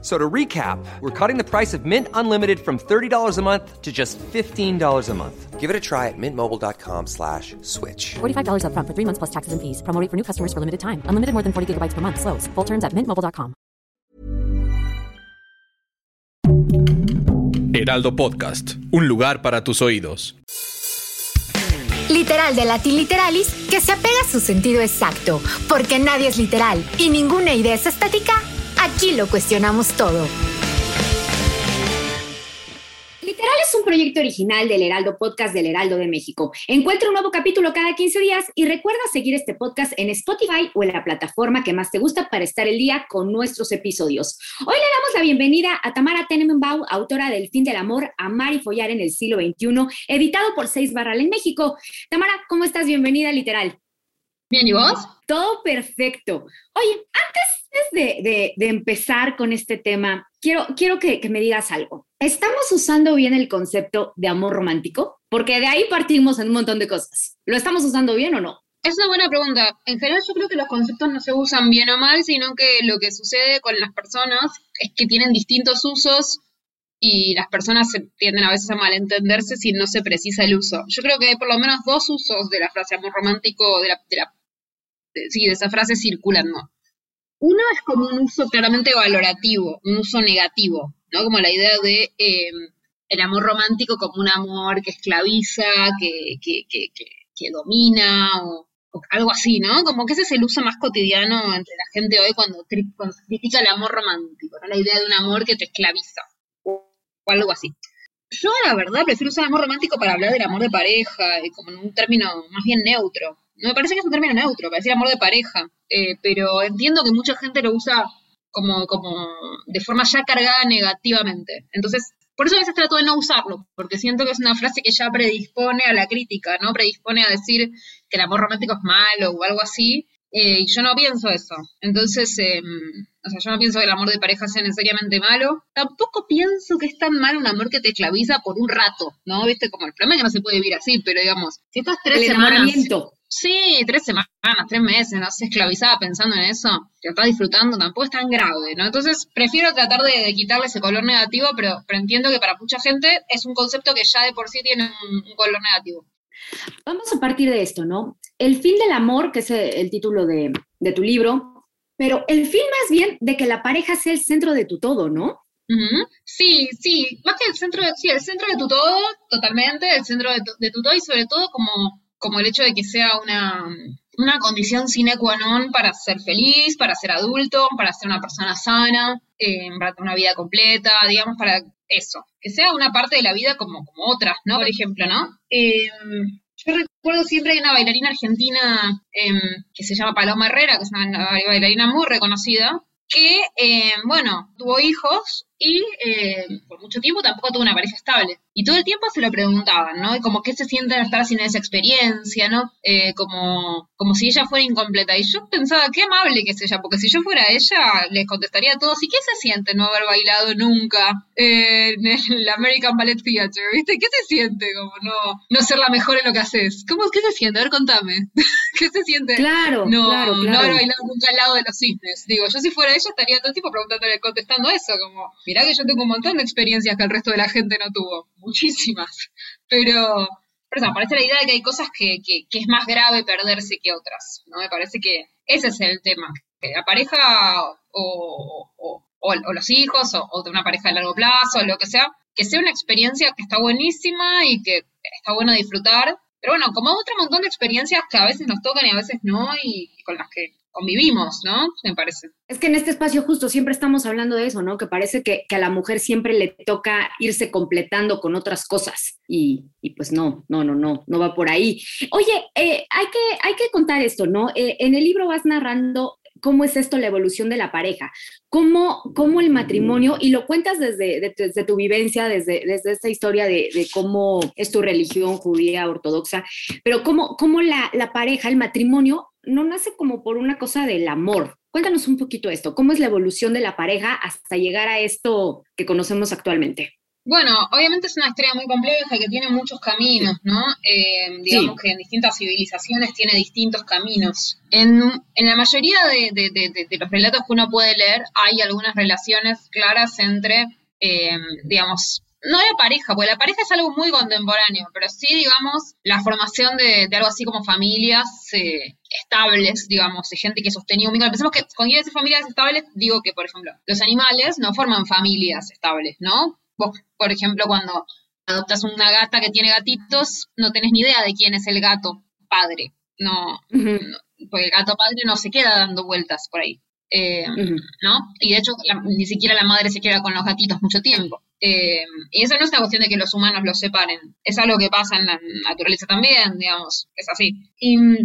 So to recap, we're cutting the price of Mint Unlimited from $30 a month to just $15 a month. Give it a try at mintmobile.com slash switch. $45 upfront for three months plus taxes and fees. Promo rate for new customers for limited time. Unlimited more than 40 gigabytes per month. Slows. Full terms at mintmobile.com. Heraldo Podcast. Un lugar para tus oídos. Literal de Latin Literalis que se apega a su sentido exacto, porque nadie es literal y ninguna idea es estática. Aquí lo cuestionamos todo. Literal es un proyecto original del Heraldo Podcast del Heraldo de México. Encuentra un nuevo capítulo cada 15 días y recuerda seguir este podcast en Spotify o en la plataforma que más te gusta para estar el día con nuestros episodios. Hoy le damos la bienvenida a Tamara Tenenbaum, autora del Fin del Amor, Amar y Follar en el siglo XXI, editado por Seis Barral en México. Tamara, ¿cómo estás? Bienvenida Literal. Bien, ¿y vos? Todo perfecto. Oye, antes de, de, empezar con este tema, quiero, quiero que, que, me digas algo. ¿Estamos usando bien el concepto de amor romántico? Porque de ahí partimos en un montón de cosas. ¿Lo estamos usando bien o no? Es una buena pregunta. En general yo creo que los conceptos no se usan bien o mal, sino que lo que sucede con las personas es que tienen distintos usos y las personas tienden a veces a malentenderse si no se precisa el uso. Yo creo que hay por lo menos dos usos de la frase amor romántico, de la, de la sí, de esa frase circulando. Uno es como un uso claramente valorativo, un uso negativo, ¿no? Como la idea de eh, el amor romántico como un amor que esclaviza, que, que, que, que domina, o, algo así, ¿no? Como que ese es el uso más cotidiano entre la gente hoy cuando, critica el amor romántico, ¿no? La idea de un amor que te esclaviza, o, o algo así. Yo, la verdad, prefiero usar el amor romántico para hablar del amor de pareja, como en un término más bien neutro. Me parece que es un término neutro, para decir amor de pareja, eh, pero entiendo que mucha gente lo usa como, como de forma ya cargada negativamente. Entonces, por eso a veces trato de no usarlo, porque siento que es una frase que ya predispone a la crítica, ¿no? Predispone a decir que el amor romántico es malo o algo así, eh, y yo no pienso eso. Entonces, eh, o sea, yo no pienso que el amor de pareja sea necesariamente malo. Tampoco pienso que es tan malo un amor que te esclaviza por un rato, ¿no? Viste, como el problema es que no se puede vivir así, pero digamos, si estás tres semanas. Sí, tres semanas, tres meses, no sé, esclavizada pensando en eso, que estás disfrutando, tampoco es tan grave, ¿no? Entonces, prefiero tratar de, quitarle ese color negativo, pero, pero, entiendo que para mucha gente es un concepto que ya de por sí tiene un, color negativo. Vamos a partir de esto, ¿no? El fin del amor, que es el título de, de tu libro, pero el fin más bien de que la pareja sea el centro de tu todo, ¿no? Sí, sí, más que el centro de, sí, el centro de tu todo, totalmente, el centro de tu, de tu todo y sobre todo como como el hecho de que sea una, una condición sine qua non para ser feliz, para ser adulto, para ser una persona sana, eh, para tener una vida completa, digamos, para eso, que sea una parte de la vida como, como otras, ¿no? Por ejemplo, ¿no? Eh, yo recuerdo siempre hay una bailarina argentina em, que se llama Paloma Herrera, que es una bailarina muy reconocida, que, eh, bueno, tuvo hijos y eh, por mucho tiempo tampoco tuvo una pareja estable. Y todo el tiempo se lo preguntaban, ¿no? como qué se siente estar sin esa experiencia, ¿no? Eh, como, como si ella fuera incompleta. Y yo pensaba, qué amable que es ella, porque si yo fuera ella, les contestaría a todos, ¿y qué se siente no haber bailado nunca en el American Ballet Theater? ¿Viste? ¿Qué se siente como no, no ser la mejor en lo que haces? ¿Cómo, ¿Qué se siente? A ver, contame. ¿Qué se siente? Claro, no, claro, claro. no bailado nunca al lado de los cisnes. Digo, yo si fuera ella estaría todo el tiempo preguntándole, contestando eso, como, mirá que yo tengo un montón de experiencias que el resto de la gente no tuvo, muchísimas, pero, pero me parece la idea de que hay cosas que, que, es más grave perderse que otras, ¿no? Me parece que ese es el tema, que la pareja o, o, o, los hijos o, de una pareja de largo plazo o lo que sea, que sea una experiencia que está buenísima y que está bueno disfrutar, pero bueno, como otro montón de experiencias que a veces nos tocan y a veces no, y con las que convivimos, ¿no? Me parece. Es que en este espacio justo siempre estamos hablando de eso, ¿no? Que parece que, a la mujer siempre le toca irse completando con otras cosas y, pues no, no, no, no, no va por ahí. Oye, eh, hay, que, hay que contar esto, ¿no? Eh, en el libro vas narrando cómo es esto, la evolución de la pareja, cómo, cómo el matrimonio, y lo cuentas desde, desde tu vivencia, desde, desde esta historia de, de, cómo es tu religión judía ortodoxa, pero cómo, cómo la, la pareja, el matrimonio, no nace como por una cosa del amor, Cuéntanos un poquito esto, ¿cómo es la evolución de la pareja hasta llegar a esto que conocemos actualmente? Bueno, obviamente es una historia muy compleja y que tiene muchos caminos, ¿no? Eh, digamos que en distintas civilizaciones tiene distintos caminos. En, la mayoría de, los relatos que uno puede leer hay algunas relaciones claras entre, eh, digamos, no la pareja, porque la pareja es algo muy contemporáneo, pero sí, digamos, la formación de, algo así como familias eh, estables, digamos, de gente que sostenía un vínculo. Pensemos que quiero decir familias estables, digo que, por ejemplo, los animales no forman familias estables, ¿no? Vos, por ejemplo, cuando adoptas una gata que tiene gatitos, no tenés ni idea de quién es el gato padre. No, porque el gato padre no se queda dando vueltas por ahí. Eh, ¿No? Y de hecho, ni siquiera la madre se queda con los gatitos mucho tiempo. Eh, y eso no es una cuestión de que los humanos los separen, es algo que pasa en la naturaleza también, digamos, es así. Y mm,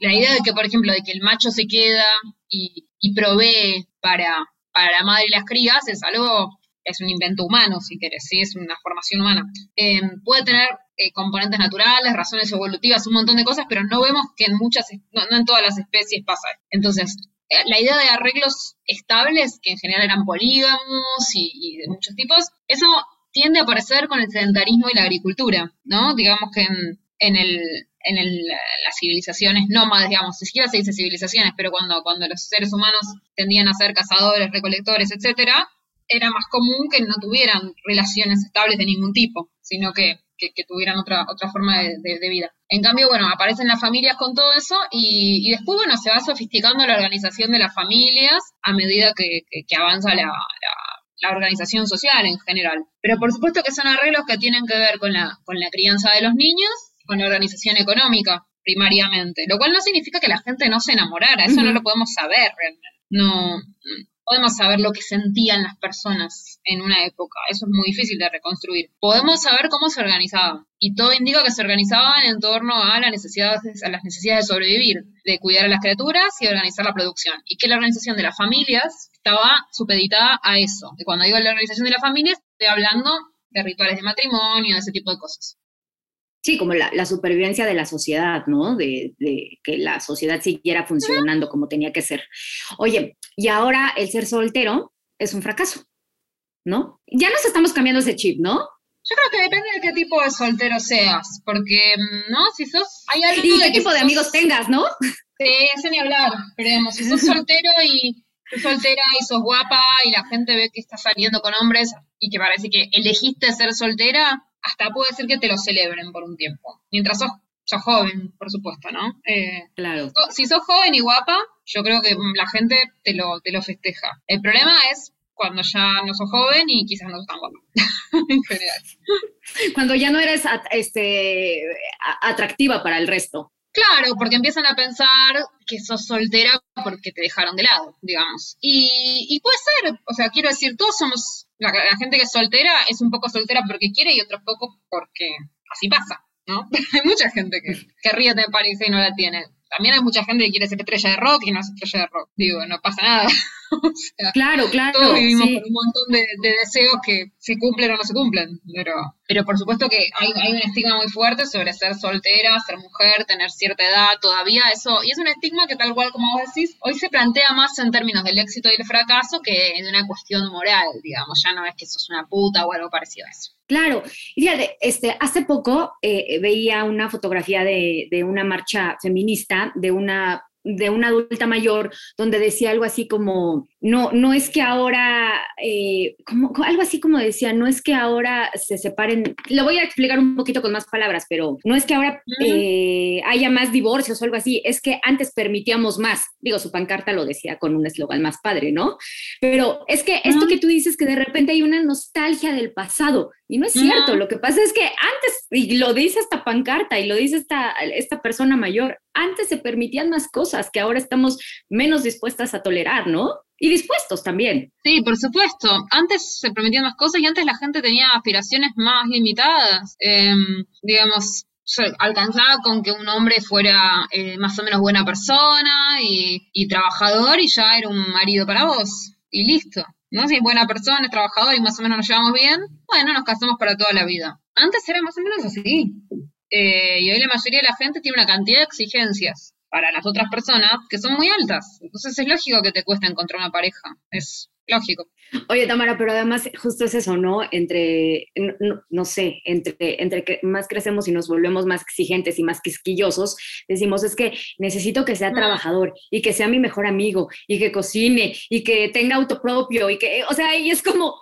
la, idea de que, por ejemplo, de que el macho se queda y, provee para, para la madre y las crías es algo, es un invento humano, si querés, ¿sí? es una formación humana. Eh, puede tener eh, componentes naturales, razones evolutivas, un montón de cosas, pero no vemos que en muchas, no, en todas las especies pasa. Entonces, la idea de arreglos estables, que en general eran polígamos y, de muchos tipos, eso tiende a aparecer con el sedentarismo y la agricultura, ¿no? Digamos que en, en, el, en el, las civilizaciones nómadas, digamos, siquiera se dice civilizaciones, pero cuando, cuando los seres humanos tendían a ser cazadores, recolectores, etcétera, era más común que no tuvieran relaciones estables de ningún tipo, sino que que, tuvieran otra, otra forma de, vida. En cambio, bueno, aparecen las familias con todo eso y, después, bueno, se va sofisticando la organización de las familias a medida que, avanza la, la, organización social en general. Pero por supuesto que son arreglos que tienen que ver con la, con la crianza de los niños, con la organización económica primariamente, lo cual no significa que la gente no se enamorara, eso no lo podemos saber realmente. No, podemos saber lo que sentían las personas en una época. Eso es muy difícil de reconstruir. Podemos saber cómo se organizaban. Y todo indica que se organizaban en torno a, las necesidades, a las necesidades de sobrevivir, de cuidar a las criaturas y organizar la producción. Y que la organización de las familias estaba supeditada a eso. Y cuando digo la organización de las familias, estoy hablando de rituales de matrimonio, de ese tipo de cosas. Sí, como la, supervivencia de la sociedad, ¿no? De, que la sociedad siguiera funcionando como tenía que ser. Oye, y ahora el ser soltero es un fracaso, ¿no? Ya nos estamos cambiando ese chip, ¿no? Yo creo que depende de qué tipo de soltero seas, porque, ¿no? Si sos... Hay algo y qué tipo de amigos tengas, ¿no? Sí, ese ni hablar, pero digamos, si sos soltero y sos soltera y sos guapa y la gente ve que estás saliendo con hombres y que parece que elegiste ser soltera, hasta puede ser que te lo celebren por un tiempo. Mientras sos, sos joven, por supuesto, ¿no? Eh, claro. Si sos joven y guapa, yo creo que la gente te lo, te lo festeja. El problema es cuando ya no sos joven y quizás no sos tan guapa, en general. Cuando ya no eres este, atractiva para el resto. Claro, porque empiezan a pensar que sos soltera porque te dejaron de lado, digamos. Y, y puede ser, o sea, quiero decir, todos somos, la, gente que es soltera es un poco soltera porque quiere y otro poco porque así pasa, ¿no? Hay mucha gente que, que ríe de París y no la tiene también hay mucha gente que quiere ser estrella de rock y no es estrella de rock. Digo, no pasa nada. claro, claro. Todos vivimos con un montón de, deseos que se cumplen o no se cumplen. Pero, pero por supuesto que hay, hay, un estigma muy fuerte sobre ser soltera, ser mujer, tener cierta edad todavía. eso Y es un estigma que, tal cual como vos decís, hoy se plantea más en términos del éxito y el fracaso que en una cuestión moral, digamos. Ya no es que sos una puta o algo parecido a eso. Claro, y fíjate, este, hace poco eh, veía una fotografía de, de, una marcha feminista de una de una adulta mayor donde decía algo así como, no, no es que ahora, eh, como, algo así como decía, no es que ahora se separen, lo voy a explicar un poquito con más palabras, pero no es que ahora eh, haya más divorcios o algo así, es que antes permitíamos más, digo, su pancarta lo decía con un eslogan más padre, ¿no? Pero es que esto que tú dices que de repente hay una nostalgia del pasado, y no es cierto, lo que pasa es que antes, y lo dice esta pancarta y lo dice esta, esta persona mayor, antes se permitían más cosas que ahora estamos menos dispuestas a tolerar, ¿no? Y dispuestos también. Sí, por supuesto. Antes se permitían más cosas y antes la gente tenía aspiraciones más limitadas. Em, digamos, alcanzaba con que un hombre fuera eh, más o menos buena persona y, y trabajador y ya era un marido para vos. Y listo. ¿No? Si es buena persona, es trabajador y más o menos nos llevamos bien, bueno, nos casamos para toda la vida. Antes era más o menos así. Eh, y hoy la mayoría de la gente tiene una cantidad de exigencias para las otras personas que son muy altas. Entonces es lógico que te cuesta encontrar una pareja. Es lógico. Oye, Tamara, pero además justo es eso, ¿no? Entre, no, no, sé, entre, entre que más crecemos y nos volvemos más exigentes y más quisquillosos, decimos, es que necesito que sea trabajador y que sea mi mejor amigo y que cocine y que tenga auto propio y que, o sea, y es como,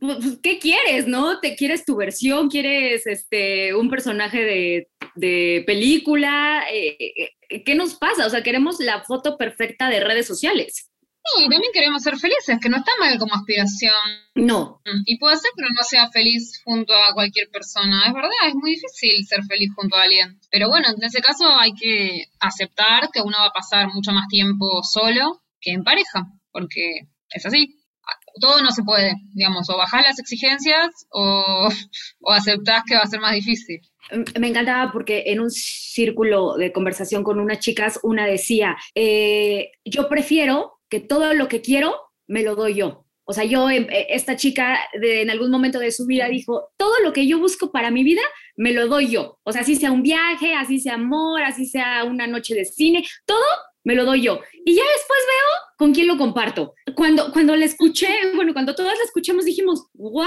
pues, ¿qué quieres, no? ¿Te quieres tu versión? ¿Quieres este, un personaje de, de película? Eh, eh, ¿Qué nos pasa? O sea, queremos la foto perfecta de redes sociales. Sí, también queremos ser felices, que no está mal como aspiración. No. Y puede ser que uno no sea feliz junto a cualquier persona. Es verdad, es muy difícil ser feliz junto a alguien. Pero bueno, en ese caso hay que aceptar que uno va a pasar mucho más tiempo solo que en pareja, porque es así todo no se puede, digamos, o bajar las exigencias o, o aceptás que va a ser más difícil. Mm, me encantaba porque en un círculo de conversación con unas chicas, una decía, eh, yo prefiero que todo lo que quiero me lo doy yo. O sea, yo, em, eh, esta chica de, en algún momento de su vida dijo, todo lo que yo busco para mi vida, me lo doy yo. O sea, así sea un viaje, así sea amor, así sea una noche de cine, todo me lo doy yo. Y ya después veo con quién lo comparto. Cuando, cuando la escuché, bueno, cuando todas la escuchamos dijimos, wow.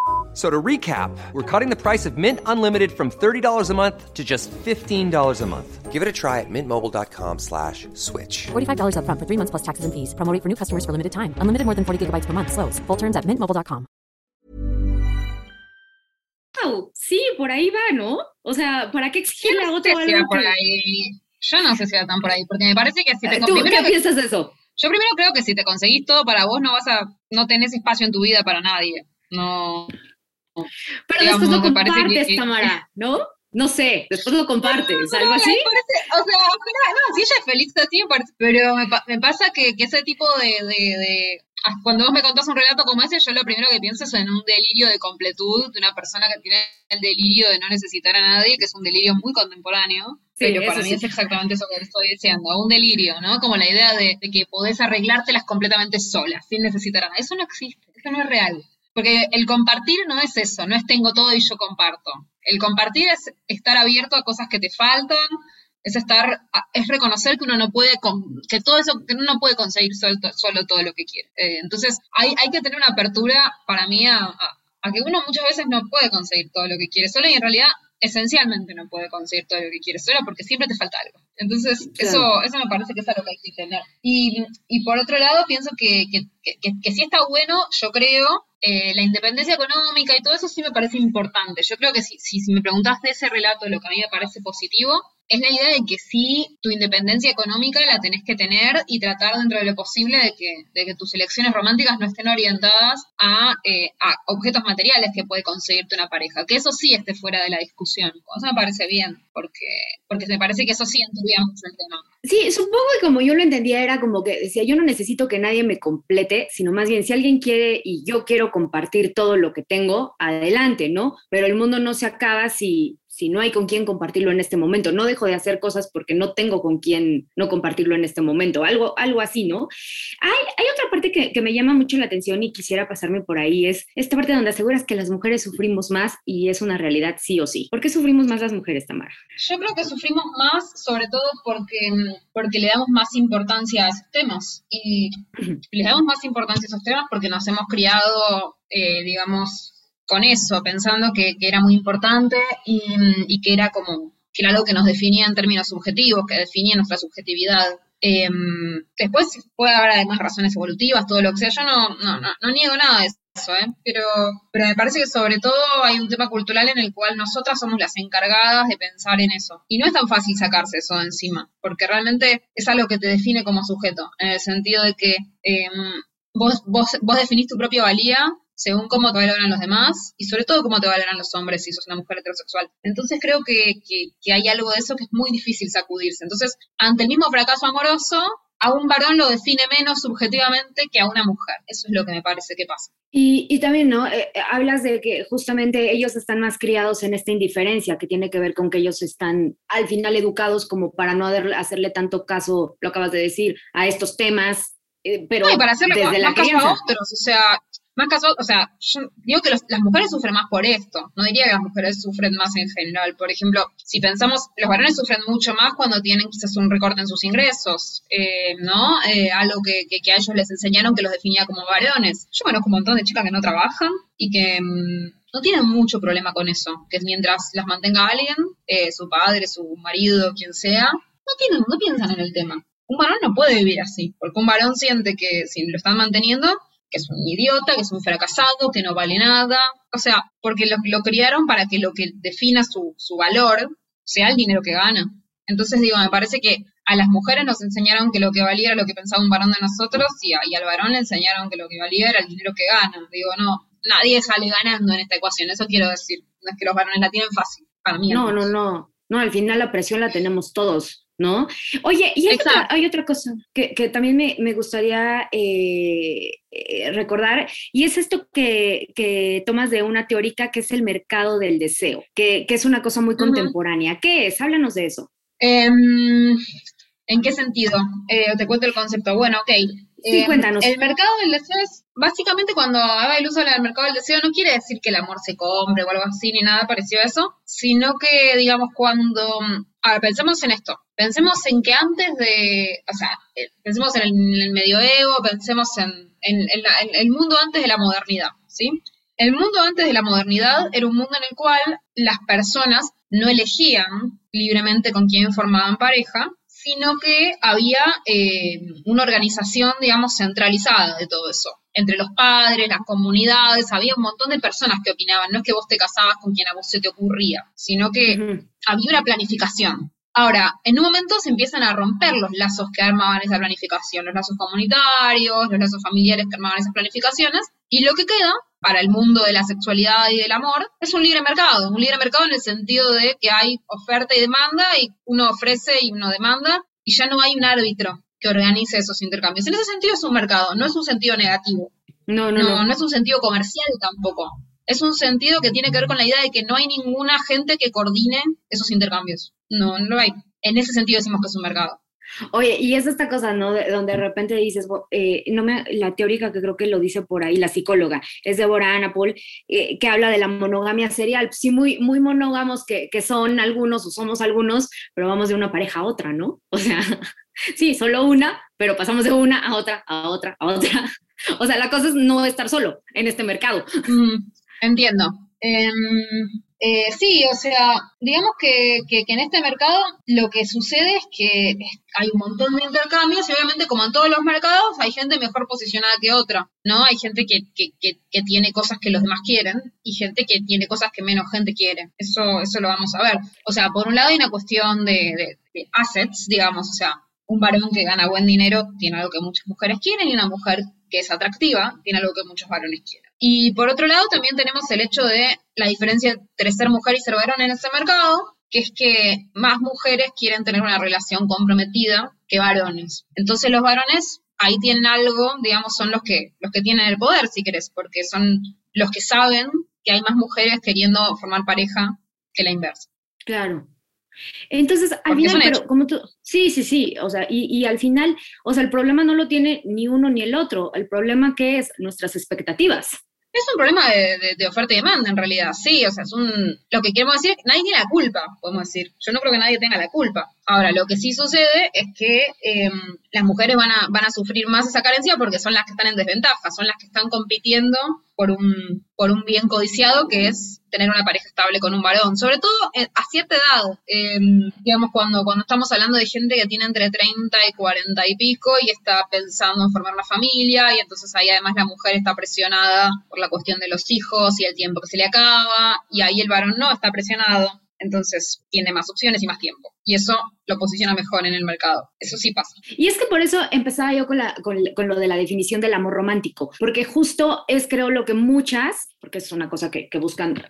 So to recap, we're cutting the price of Mint Unlimited from $30 a month to just $15 a month. Give it a try at mintmobile.com slash switch. $45 up front for three months plus taxes and fees. Promo for new customers for limited time. Unlimited more than 40 gigabytes per month. Slows. Full terms at mintmobile.com. Oh, sí, por ahí va, ¿no? O sea, ¿para qué exigirle a otro algo por ahí. Yo no sé si va tan por ahí, porque me parece que si te... Ah, ¿Tú qué piensas de eso? Yo primero creo que si te conseguís todo para vos, no vas a... no tenés espacio en tu vida para nadie. No... Pero después lo compartes, que... Tamara, ¿no? No sé, después lo compartes, algo así. o sea, no, si ella es feliz así, pero me, me pasa que, que, ese tipo de, de, de, ah, Cuando vos me contás un relato como ese, yo lo primero que pienso es en un delirio de completud de una persona que tiene el delirio de no necesitar a nadie, que es un delirio muy contemporáneo. Sí, pero para mí sí. es exactamente eso que estoy diciendo, un delirio, ¿no? Como la idea de, de que podés arreglártelas completamente sola, sin necesitar a nadie. Eso no existe, eso no es real. Porque el compartir no es eso, no es tengo todo y yo comparto. El compartir es estar abierto a cosas que te faltan, es estar, es reconocer que uno no puede, que todo eso, que uno no puede conseguir solo, solo todo lo que quiere. Eh, entonces, hay, hay que tener una apertura para mí a, a, que uno muchas veces no puede conseguir todo lo que quiere solo y en realidad esencialmente no puede conseguir todo lo que quiere solo porque siempre te falta algo. Entonces, eso, eso me parece que es algo que hay que tener. Y, y por otro lado, pienso que, que, que, que sí está bueno, yo creo, eh, la independencia económica y todo eso sí me parece importante. Yo creo que si, si, si me preguntas de ese relato, lo que a mí me parece positivo, es la idea de que sí, tu independencia económica la tenés que tener y tratar dentro de lo posible de que, de que tus elecciones románticas no estén orientadas a, eh, a, objetos materiales que puede conseguirte una pareja. Que eso sí esté fuera de la discusión. Eso me parece bien, porque, porque me parece que eso sí enturbia mucho el tema. Sí, supongo que como yo lo entendía era como que decía, yo no necesito que nadie me complete, sino más bien si alguien quiere y yo quiero compartir todo lo que tengo, adelante, ¿no? Pero el mundo no se acaba si, si no hay con quién compartirlo en este momento. No dejo de hacer cosas porque no tengo con quién no compartirlo en este momento. Algo, algo así, ¿no? Hay, hay otra parte que, que, me llama mucho la atención y quisiera pasarme por ahí. Es esta parte donde aseguras que las mujeres sufrimos más y es una realidad sí o sí. ¿Por qué sufrimos más las mujeres, Tamara? Yo creo que sufrimos más sobre todo porque, porque le damos más importancia a esos temas. Y le damos más importancia a esos temas porque nos hemos criado, eh, digamos, con eso, pensando que, que era muy importante y, que era como, que era algo que nos definía en términos subjetivos, que definía nuestra subjetividad. Eh, después puede haber además razones evolutivas, todo lo que sea, yo no, no, no, no niego nada de eso, eso, ¿eh? Pero, pero me parece que sobre todo hay un tema cultural en el cual nosotras somos las encargadas de pensar en eso. Y no es tan fácil sacarse eso de encima, porque realmente es algo que te define como sujeto, en el sentido de que em, vos, vos, vos definís tu propia valía según cómo te valoran los demás y sobre todo cómo te valoran los hombres si sos una mujer heterosexual. Entonces creo que, que, hay algo de eso que es muy difícil sacudirse. Entonces, ante el mismo fracaso amoroso, a un varón lo define menos subjetivamente que a una mujer. Eso es lo que me parece que pasa. Y, y también, ¿no? Eh, eh, hablas de que justamente ellos están más criados en esta indiferencia, que tiene que ver con que ellos están al final educados como para no hacerle tanto caso, lo acabas de decir, a estos temas, eh, pero para hacerle desde la caso a otros, o sea, más caso, o sea, yo digo que las mujeres sufren más por esto, no diría que las mujeres sufren más en general. Por ejemplo, si pensamos, los varones sufren mucho más cuando tienen quizás un recorte en sus ingresos, eh, ¿no? Eh, algo que, que, a ellos les enseñaron que los definía como varones. Yo conozco un montón de chicas que no trabajan y que mm, no tienen mucho problema con eso, que mientras las mantenga alguien, eh, su padre, su marido, quien sea, no, tienen, no piensan en el tema. Un varón no puede vivir así, porque un varón siente que si lo están manteniendo, que es un idiota, que es un fracasado, que no vale nada. O sea, porque lo, lo criaron para que lo que defina su, su valor sea el dinero que gana. Entonces, digo, me parece que a las mujeres nos enseñaron que lo que valía era lo que pensaba un varón de nosotros y, y al varón le enseñaron que lo que valía era el dinero que gana. Digo, no, nadie sale ganando en esta ecuación, eso quiero decir. No es que los varones la tienen fácil, para mí. No, no, no. No, al final la presión la tenemos todos. ¿No? Oye, y hay otra, cosa que, también me, gustaría eh, eh, recordar, y es esto que, tomas de una teórica que es el mercado del deseo, que, es una cosa muy contemporánea. ¿Qué es? Háblanos de eso. Em, ¿En qué sentido? Eh, te cuento el concepto. Bueno, ok. Sí, em, cuéntanos. El mercado del deseo es, básicamente cuando el uso del mercado del deseo, no quiere decir que el amor se compre o algo así, ni nada parecido a eso, sino que, digamos, cuando... A ver, pensemos en esto. Pensemos en que antes de, o sea, eh, pensemos en el, medioevo, pensemos en, el mundo antes de la modernidad, ¿sí? El mundo antes de la modernidad era un mundo en el cual las personas no elegían libremente con quién formaban pareja, sino que había eh, una organización, digamos, centralizada de todo eso. Entre los padres, las comunidades, había un montón de personas que opinaban. No es que vos te casabas con quien a vos se te ocurría, sino que había una planificación. Ahora, en un momento se empiezan a romper los lazos que armaban esa planificación, los lazos comunitarios, los lazos familiares que armaban esas planificaciones, y lo que queda para el mundo de la sexualidad y del amor es un libre mercado, un libre mercado en el sentido de que hay oferta y demanda, y uno ofrece y uno demanda, y ya no hay un árbitro que organice esos intercambios. En ese sentido es un mercado, no es un sentido negativo. No, no, no. No, no es un sentido comercial tampoco es un sentido que tiene que ver con la idea de que no hay ninguna gente que coordine esos intercambios. No, no hay. En ese sentido decimos que es un mercado. Oye, y es esta cosa, ¿no? donde de repente dices, eh, no me, la teórica que creo que lo dice por ahí, la psicóloga, es Deborah Anna Paul, eh, que habla de la monogamia serial. Sí, muy, muy monógamos que, que son algunos o somos algunos, pero vamos de una pareja a otra, ¿no? O sea, sí, solo una, pero pasamos de una a otra, a otra, a otra. O sea, la cosa es no estar solo en este mercado. Mm. Entiendo. Em, eh, sí, o sea, digamos que, en este mercado lo que sucede es que hay un montón de intercambios y obviamente como en todos los mercados hay gente mejor posicionada que otra, ¿no? Hay gente que, tiene cosas que los demás quieren y gente que tiene cosas que menos gente quiere. Eso, eso lo vamos a ver. O sea, por un lado hay una cuestión de, de assets, digamos, o sea, un varón que gana buen dinero tiene algo que muchas mujeres quieren y una mujer que es atractiva tiene algo que muchos varones quieren. Y por otro lado, también tenemos el hecho de la diferencia entre ser mujer y ser varón en ese mercado, que es que más mujeres quieren tener una relación comprometida que varones. Entonces los varones ahí tienen algo, digamos, son los que, los que tienen el poder, si querés, porque son los que saben que hay más mujeres queriendo formar pareja que la inversa. Claro. Entonces, al final, pero como tú, sí, sí, sí, o sea, y, y, al final, o sea, el problema no lo tiene ni uno ni el otro, el problema que es nuestras expectativas. Es un problema de, oferta y demanda, en realidad, sí, o sea, es un, lo que queremos decir, nadie tiene la culpa, podemos decir. Yo no creo que nadie tenga la culpa. Ahora, lo que sí sucede es que em, las mujeres van a, van a sufrir más esa carencia porque son las que están en desventaja, son las que están compitiendo por un, por un bien codiciado que es tener una pareja estable con un varón, sobre todo a cierta edad, em, digamos, cuando, cuando estamos hablando de gente que tiene entre 30 y 40 y pico y está pensando en formar una familia y entonces ahí además la mujer está presionada por la cuestión de los hijos y el tiempo que se le acaba y ahí el varón no está presionado entonces tiene más opciones y más tiempo. Y eso lo posiciona mejor en el mercado. Eso sí pasa. Y es que por eso empezaba yo con, la, con, lo de la definición del amor romántico, porque justo es creo lo que muchas, porque es una cosa que, buscan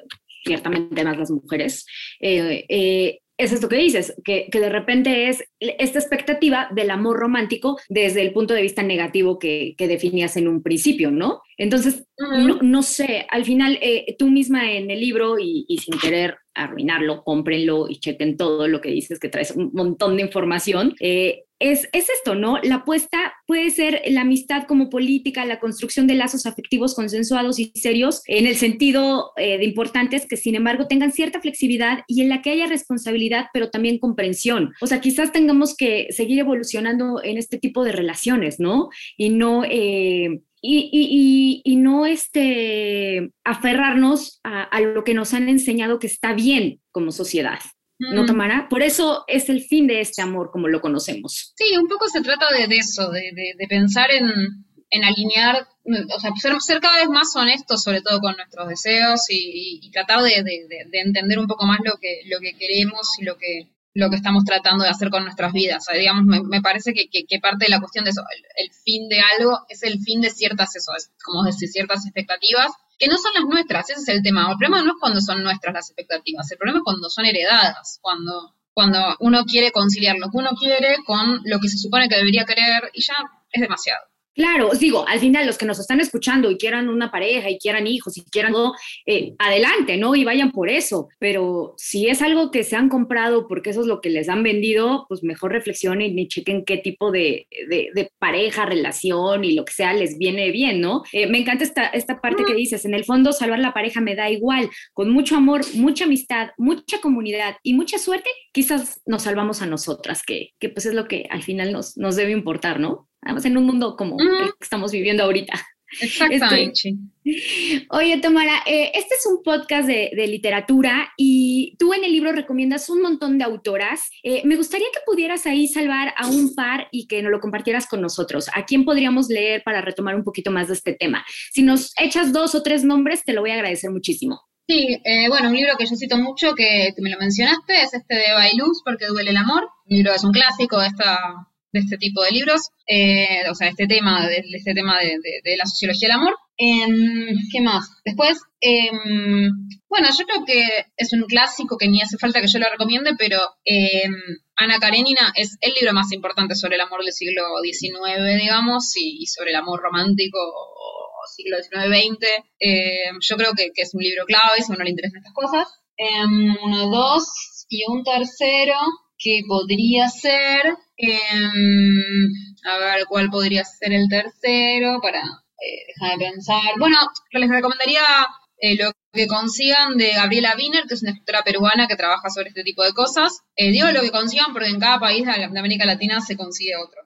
ciertamente más las mujeres, eh, eh, es esto que dices, que, de repente es esta expectativa del amor romántico desde el punto de vista negativo que, definías en un principio, ¿no? Entonces, no, sé, al final eh, tú misma en el libro y, y, sin querer arruinarlo, cómprenlo y chequen todo lo que dices, que traes un montón de información. Eh, es, esto, ¿no? La apuesta puede ser la amistad como política, la construcción de lazos afectivos consensuados y serios, en el sentido eh, de importantes que, sin embargo, tengan cierta flexibilidad y en la que haya responsabilidad, pero también comprensión. O sea, quizás tengamos que seguir evolucionando en este tipo de relaciones, ¿no? Y no... Eh, y, no este, aferrarnos a, lo que nos han enseñado que está bien como sociedad. ¿No, Tamara? Por eso es el fin de este amor como lo conocemos. Sí, un poco se trata de, eso, de, de, pensar en, en, alinear, o sea, ser, ser, cada vez más honestos, sobre todo con nuestros deseos y, y tratar de, entender un poco más lo que, lo que queremos y lo que, lo que estamos tratando de hacer con nuestras vidas. digamos, me, parece que, parte de la cuestión de eso, el, fin de algo es el fin de ciertas, eso, como decir, ciertas expectativas que no son las nuestras, ese es el tema. El problema no es cuando son nuestras las expectativas, el problema es cuando son heredadas, cuando, cuando uno quiere conciliar lo que uno quiere con lo que se supone que debería querer y ya es demasiado. Claro, os digo, al final los que nos están escuchando y quieran una pareja y quieran hijos y quieran todo, eh, adelante, ¿no? Y vayan por eso. Pero si es algo que se han comprado porque eso es lo que les han vendido, pues mejor reflexionen y chequen qué tipo de, pareja, relación y lo que sea les viene bien, ¿no? Eh, me encanta esta, esta parte que dices, en el fondo salvar la pareja me da igual, con mucho amor, mucha amistad, mucha comunidad y mucha suerte, quizás nos salvamos a nosotras, que, que pues es lo que al final nos, nos debe importar, ¿no? Además, en un mundo como el que estamos viviendo ahorita. Exactamente. oye, Tamara, eh, este es un podcast de, literatura y tú en el libro recomiendas un montón de autoras. Eh, me gustaría que pudieras ahí salvar a un par y que nos lo compartieras con nosotros. ¿A quién podríamos leer para retomar un poquito más de este tema? Si nos echas dos o tres nombres, te lo voy a agradecer muchísimo. Sí, eh, bueno, un libro que yo cito mucho, que, me lo mencionaste, es este de Bailuz, porque duele el amor. El libro es un clásico de esta de este tipo de libros, eh, o sea, este tema, de, este tema de, la sociología del amor. Em, ¿Qué más? Después, em, bueno, yo creo que es un clásico que ni hace falta que yo lo recomiende, pero em, Ana Karenina es el libro más importante sobre el amor del siglo XIX, digamos, y, sobre el amor romántico siglo XIX-XX. yo creo que, es un libro clave si uno le interesan estas cosas. uno, dos, y un tercero que podría ser, em, a ver cuál podría ser el tercero, para eh, dejar de pensar. Bueno, les recomendaría eh, lo que consigan de Gabriela Wiener, que es una escritora peruana que trabaja sobre este tipo de cosas. Eh, digo lo que consigan porque en cada país de América Latina se consigue otro.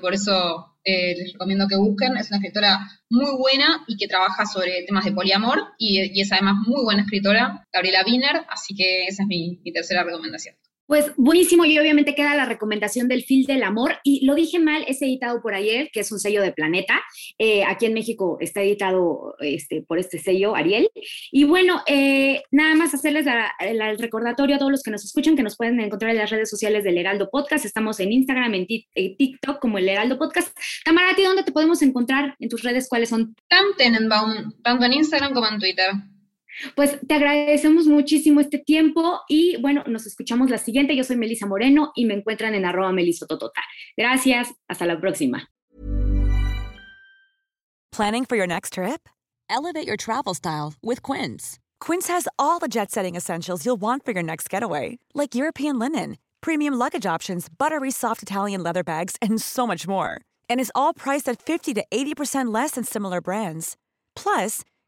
por eso les recomiendo que busquen. Es una escritora muy buena y que trabaja sobre temas de poliamor y, es además muy buena escritora, Gabriela Wiener, así que esa es mi tercera recomendación. Pues buenísimo y obviamente queda la recomendación del Fil del Amor y lo dije mal, es editado por ayer, que es un sello de Planeta. Eh, aquí en México está editado este, por este sello, Ariel. Y bueno, eh, nada más hacerles el recordatorio a todos los que nos escuchan que nos pueden encontrar en las redes sociales del Heraldo Podcast. Estamos en Instagram, en, TikTok como el Heraldo Podcast. Tamara, dónde te podemos encontrar en tus redes? ¿Cuáles son? tanto en Instagram como en Twitter. Pues te agradecemos muchísimo este tiempo y bueno, nos escuchamos la siguiente. Yo soy Melisa Moreno y me encuentran en arroba melisototota. Gracias, hasta la próxima. Planning for your next trip? Elevate your travel style with Quince. Quince has all the jet-setting essentials you'll want for your next getaway, like European linen, premium luggage options, buttery soft Italian leather bags, and so much more. And is all priced at 50 to 80% less than similar brands. Plus,